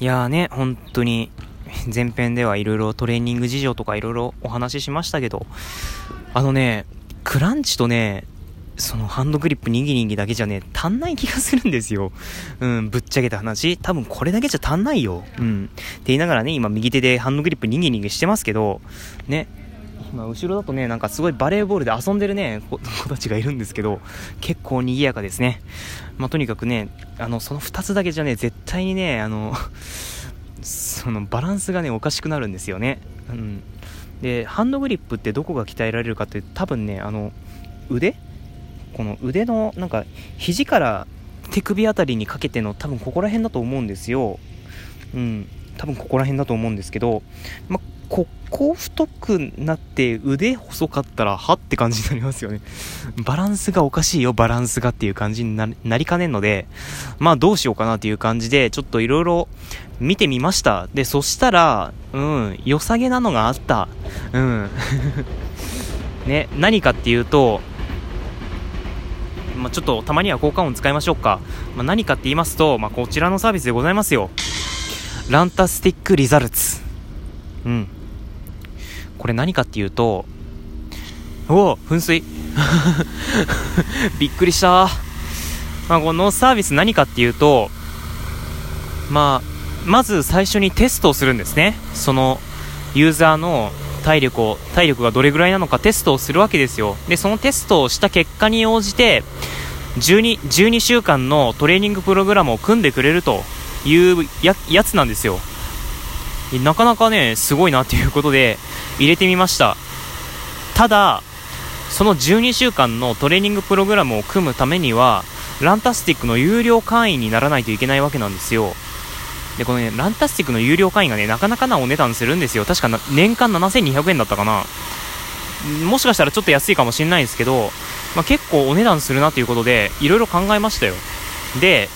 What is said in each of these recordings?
いやーね、本当に、前編ではいろいろトレーニング事情とかいろいろお話ししましたけど、あのね、クランチとね、そのハンドグリップにぎにぎだけじゃね、足んない気がするんですよ。うん、ぶっちゃけた話。多分これだけじゃ足んないよ。うん。って言いながらね、今右手でハンドグリップにぎにぎしてますけど、ね、今後ろだとね、なんかすごいバレーボールで遊んでるね、子たちがいるんですけど、結構賑やかですね。まあ、とにかくね、あの、その2つだけじゃね、絶対にね、あの、そのバランスがね、おかしくなるんですよね。うん。で、ハンドグリップってどこが鍛えられるかって多分ね、あの、腕？この腕の、なんか、肘から手首あたりにかけての多分ここら辺だと思うんですよ。うん。多分ここら辺だと思うんですけど、まここ太くなって腕細かったら、はって感じになりますよね。バランスがおかしいよ、バランスがっていう感じになりかねんので、まあどうしようかなっていう感じで、ちょっといろいろ見てみました。で、そしたら、うん、良さげなのがあった。うん。ね、何かっていうと、まあ、ちょっとたまには効果音使いましょうか。まあ、何かって言いますと、まあ、こちらのサービスでございますよ。ランタスティックリザルツ。うん。これ何かっていうと、おお、噴水。びっくりした。まあ、このサービス何かっていうと、まあ、まず最初にテストをするんですね。その、ユーザーの体力を、体力がどれぐらいなのかテストをするわけですよ。で、そのテストをした結果に応じて、12, 12週間のトレーニングプログラムを組んでくれるというややつなんですよ。なかなかね、すごいなっていうことで入れてみました。ただ、その12週間のトレーニングプログラムを組むためには、ランタスティックの有料会員にならないといけないわけなんですよ。で、このね、ランタスティックの有料会員がね、なかなかなお値段するんですよ。確か年間7200円だったかな。もしかしたらちょっと安いかもしれないですけど、まあ、結構お値段するなということで、いろいろ考えましたよ。で、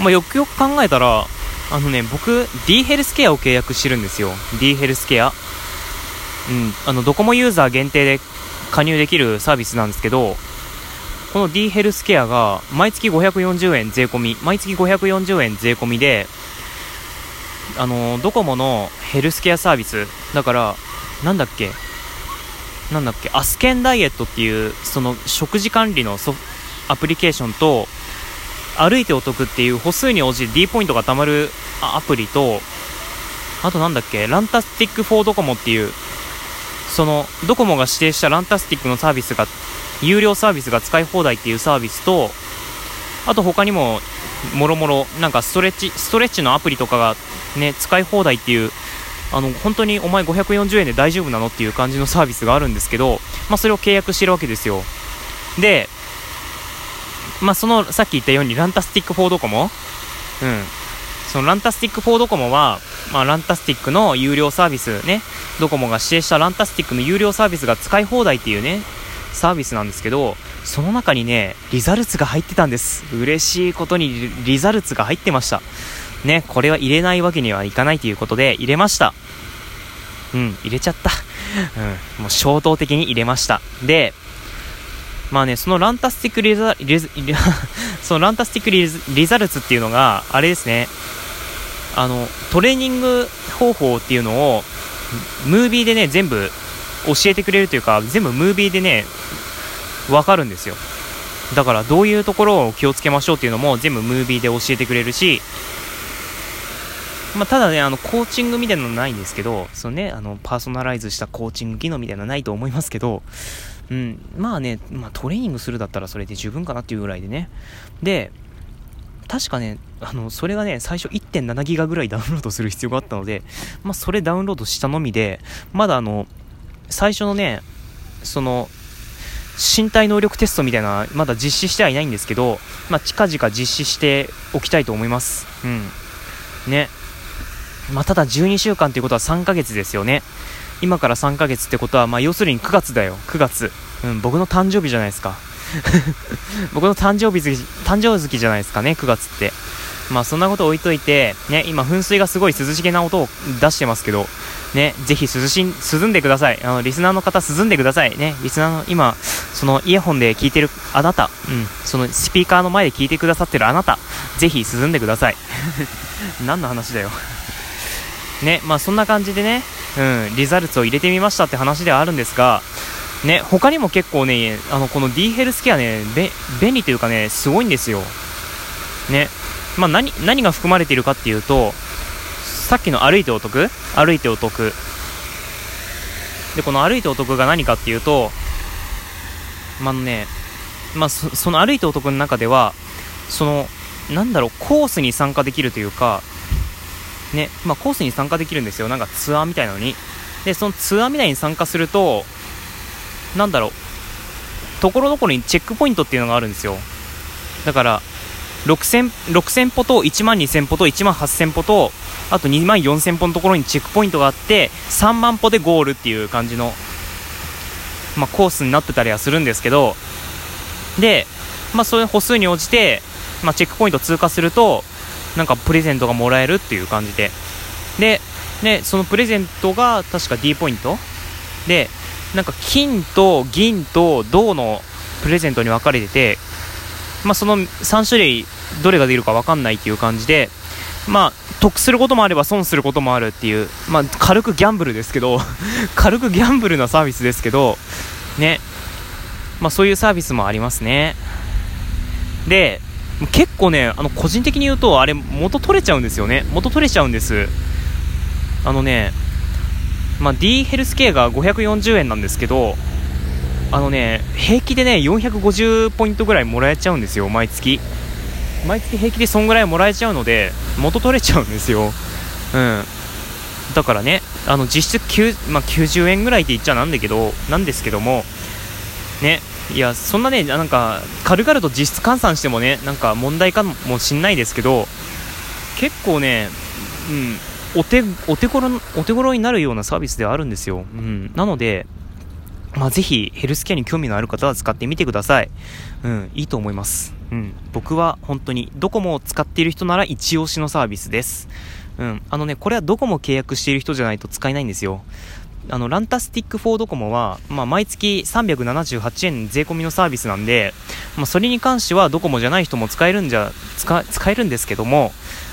まあ、よくよく考えたら、あのね、僕、D ヘルスケアを契約してるんですよ。D ヘルスケア。うん、あの、ドコモユーザー限定で加入できるサービスなんですけど、この D ヘルスケアが毎月540円税込み、毎月540円税込みで、あの、ドコモのヘルスケアサービス、だから、なんだっけ、なんだっけ、アスケンダイエットっていう、その食事管理のソアプリケーションと、歩いてお得っていう歩数に応じて D ポイントが貯まるアプリと、あとなんだっけ、ランタスティック4ドコモっていう、その、ドコモが指定したランタスティックのサービスが、有料サービスが使い放題っていうサービスと、あと他にも、もろもろ、なんかストレッチ、ストレッチのアプリとかがね、使い放題っていうあの本当にお前540円で大丈夫なのっていう感じのサービスがあるんですけど、まあ、それを契約してるわけですよ。で、まあ、そのさっき言ったようにランタスティック4ドコモうんそのランタスティック4ドコモは、まあ、ランタスティックの有料サービスねドコモが指定したランタスティックの有料サービスが使い放題っていうねサービスなんですけどその中にねリザルツが入ってたんです嬉しいことにリザルツが入ってましたね、これは入れないわけにはいかないということで入れました。うん、入れちゃった。うん、もう衝動的に入れました。で、まあね、そのランタスティックリザ、リザ そのランタスティックリリザルツっていうのが、あれですね、あの、トレーニング方法っていうのを、ムービーでね、全部教えてくれるというか、全部ムービーでね、わかるんですよ。だからどういうところを気をつけましょうっていうのも全部ムービーで教えてくれるし、まあ、ただね、あの、コーチングみたいなのないんですけど、そのね、あの、パーソナライズしたコーチング機能みたいなのないと思いますけど、うん、まあね、まあ、トレーニングするだったらそれで十分かなっていうぐらいでね。で、確かね、あの、それがね、最初1.7ギガぐらいダウンロードする必要があったので、まあ、それダウンロードしたのみで、まだあの、最初のね、その、身体能力テストみたいな、まだ実施してはいないんですけど、まあ、近々実施しておきたいと思います。うん。ね。まあ、ただ12週間ということは3ヶ月ですよね。今から3ヶ月ってことは、まあ、要するに9月だよ。9月。うん、僕の誕生日じゃないですか。僕の誕生日、誕生月じゃないですかね、9月って。まあそんなこと置いといて、ね、今噴水がすごい涼しげな音を出してますけど、ね、ぜひ涼しん、涼んでください。あの、リスナーの方涼んでください。ね、リスナーの今、そのイヤホンで聞いてるあなた、うん、そのスピーカーの前で聞いてくださってるあなた、ぜひ進んでください。何の話だよね、まあそんな感じでね、うん、リザルツを入れてみましたって話ではあるんですが、ね、他にも結構ね、あの、この D ヘルスケアね、便利というかね、すごいんですよ。ね。まあ何、何が含まれているかっていうと、さっきの歩いてお得歩いてお得。で、この歩いてお得が何かっていうと、まあね、まあそ、その歩いてお得の中では、その、なんだろう、コースに参加できるというか、ね、まあ、コースに参加できるんですよ。なんかツアーみたいなのに。で、そのツアーみたいに参加すると、なんだろう、ところどころにチェックポイントっていうのがあるんですよ。だから、6000, 6000歩と1万2000歩と1万8000歩と、あと2万4000歩のところにチェックポイントがあって、3万歩でゴールっていう感じの、まあ、コースになってたりはするんですけど、で、まあ、そういう歩数に応じて、まあ、チェックポイント通過すると、なんかプレゼントがもらえるっていう感じで。で、で、そのプレゼントが確か D ポイント？で、なんか金と銀と銅のプレゼントに分かれてて、まあ、その3種類どれが出るか分かんないっていう感じで、まあ、得することもあれば損することもあるっていう、まあ、軽くギャンブルですけど 軽くギャンブルなサービスですけど、ね、まあ、そういうサービスもありますね。で、結構ね、あの、個人的に言うと、あれ、元取れちゃうんですよね。元取れちゃうんです。あのね、まあ、D ヘルスケアが540円なんですけど、あのね、平気でね、450ポイントぐらいもらえちゃうんですよ、毎月。毎月平気でそんぐらいもらえちゃうので、元取れちゃうんですよ。うん。だからね、あの、実質9、まあ、90円ぐらいって言っちゃなんだけど、なんですけども、ね、いや、そんなね、なんか、軽々と実質換算してもね、なんか問題かもしんないですけど、結構ね、うん、お手、お手頃、お手頃になるようなサービスではあるんですよ。うん。なので、まあ、ぜひ、ヘルスケアに興味のある方は使ってみてください。うん、いいと思います。うん。僕は本当に、ドコモを使っている人なら一押しのサービスです。うん。あのね、これはドコモ契約している人じゃないと使えないんですよ。あの、ランタスティック4ドコモは、まあ、毎月378円税込みのサービスなんで、まあ、それに関してはドコモじゃない人も使えるんじゃ、使、使えるんですけども、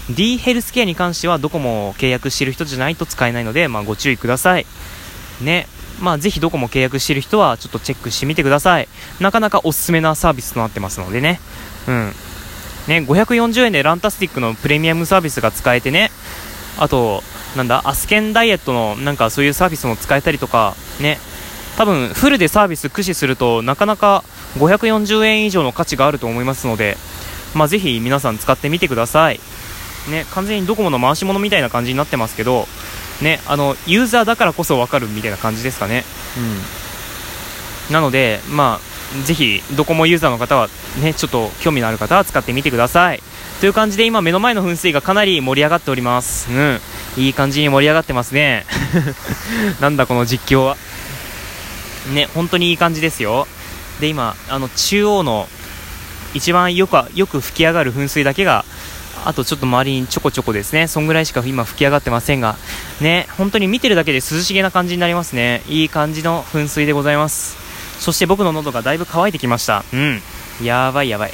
D ヘルスケアに関してはドコモを契約している人じゃないと使えないので、まあ、ご注意ください。ね。まあ、ぜひドコモ契約している人はちょっとチェックしてみてください。なかなかおすすめなサービスとなってますのでね。うん。ね、540円でランタスティックのプレミアムサービスが使えてね、あと、なんだ、アスケンダイエットのなんかそういうサービスも使えたりとか、ね、多分フルでサービス駆使するとなかなか540円以上の価値があると思いますので、まあ、ぜひ皆さん使ってみてください。ね、完全にドコモの回し物みたいな感じになってますけど、ね、あの、ユーザーだからこそわかるみたいな感じですかね。うん。なので、まあ、ぜひ、ドコモユーザーの方は、ね、ちょっと興味のある方は使ってみてください。という感じで今目の前の噴水がかなり盛り上がっております。うん。いい感じに盛り上がってますね。なんだこの実況は。ね、本当にいい感じですよ。で、今、あの、中央の一番よく、よく吹き上がる噴水だけが、あとちょっと周りにちょこちょこですね。そんぐらいしか今吹き上がってませんが、ね、本当に見てるだけで涼しげな感じになりますね。いい感じの噴水でございます。そして僕の喉がだいぶ乾いてきました。うん。やばいやばい。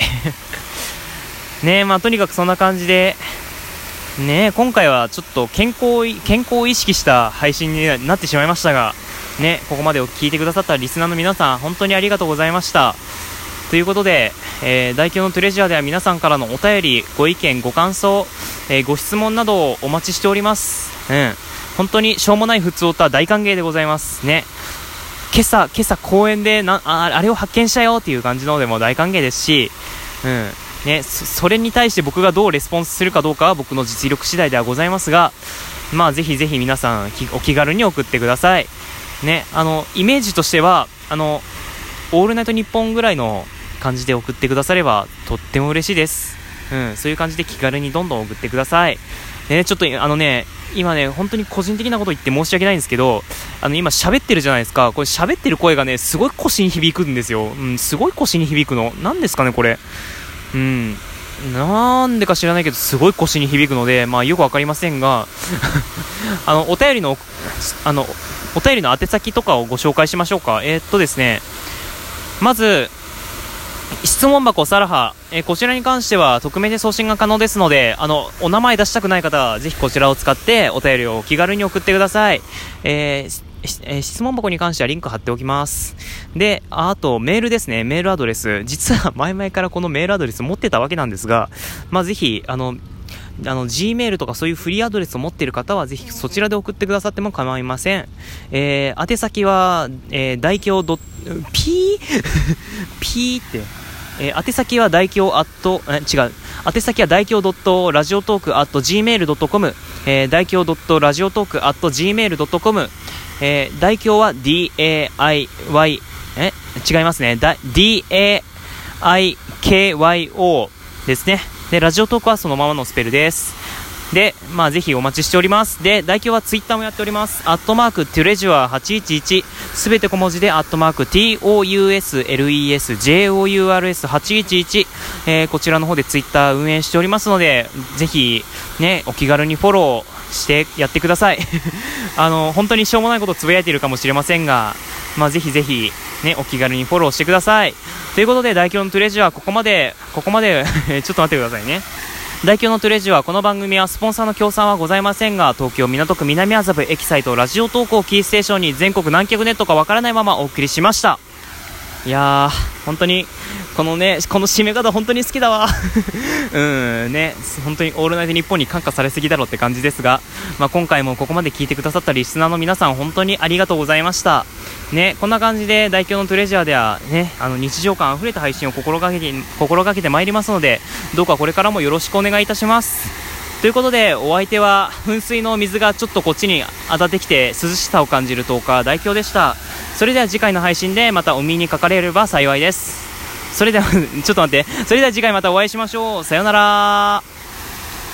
ねまあとにかくそんな感じで、ね今回はちょっと健康、健康を意識した配信になってしまいましたが、ね、ここまでを聞いてくださったリスナーの皆さん、本当にありがとうございました。ということで、えー、大京のトレジャーでは皆さんからのお便り、ご意見、ご感想、えー、ご質問などをお待ちしております。うん。本当にしょうもない普通歌大歓迎でございます。ね。今朝、今朝公園でな、ああれを発見したよっていう感じのでも大歓迎ですし、うん。ね、それに対して僕がどうレスポンスするかどうかは僕の実力次第ではございますが、まあぜひぜひ皆さんお気軽に送ってください。ね、あの、イメージとしては、あの、オールナイトニッポンぐらいの感じで送ってくださればとっても嬉しいです。うん、そういう感じで気軽にどんどん送ってください。ね、ちょっとあのね、今ね、本当に個人的なこと言って申し訳ないんですけど、あの今喋ってるじゃないですか。これ喋ってる声がね、すごい腰に響くんですよ。うん、すごい腰に響くの。何ですかね、これ。うん、なんでか知らないけど、すごい腰に響くので、まあよくわかりませんが、あの、お便りの、あの、お便りの宛先とかをご紹介しましょうか。えー、っとですね、まず、質問箱サラハ、えー、こちらに関しては匿名で送信が可能ですので、あの、お名前出したくない方はぜひこちらを使ってお便りを気軽に送ってください。えーえ質問箱に関してはリンク貼っておきます。で、あと、メールですね。メールアドレス。実は 前々からこのメールアドレス持ってたわけなんですが、まあ、ぜひ、あの、あの、Gmail とかそういうフリーアドレスを持っている方は、ぜひそちらで送ってくださっても構いません。えー、宛先は、えー、大京ドピーピーって、えー、宛先は大京アット、え、違う。宛先は大京ドットラジオトークアット gmail.com、えー、大京ドットラジオトークアット gmail.com、えー、大京は DAIY、え？違いますね。DAIKYO ですね。で、ラジオトークはそのままのスペルです。で、まあぜひお待ちしております。で、代表はツイッターもやっております。アットマーク、トゥレジュア811、すべて小文字で、アットマーク、TOUSLESJOURS811、えー、こちらの方でツイッター運営しておりますので、ぜひ、ね、お気軽にフォローしてやってください。あの、本当にしょうもないことつぶやいているかもしれませんが、まあぜひぜひ、ね、お気軽にフォローしてください。ということで、代表のトレジュアここまで、ここまで ちょっと待ってくださいね。大表のトレジはこの番組はスポンサーの協賛はございませんが東京港区南麻布エキサイトラジオ投稿キーステーションに全国何局ネットかわからないままお送りしましたいやー本当にこのねこの締め方本当に好きだわ。うんね。本当にオールナイトニッポンに感化されすぎだろって感じですが、まあ、今回もここまで聞いてくださったリスナーの皆さん本当にありがとうございました。ね、こんな感じで大京のトレジャーでは、ね、あの日常感あふれた配信を心がけて心がけてまいりますのでどうかこれからもよろしくお願いいたします。ということでお相手は噴水の水がちょっとこっちに当たってきて涼しさを感じる10日代表でした。それでは次回の配信でまたお耳にかかれれば幸いです。それでは ちょっと待って。それでは次回またお会いしましょう。さようなら。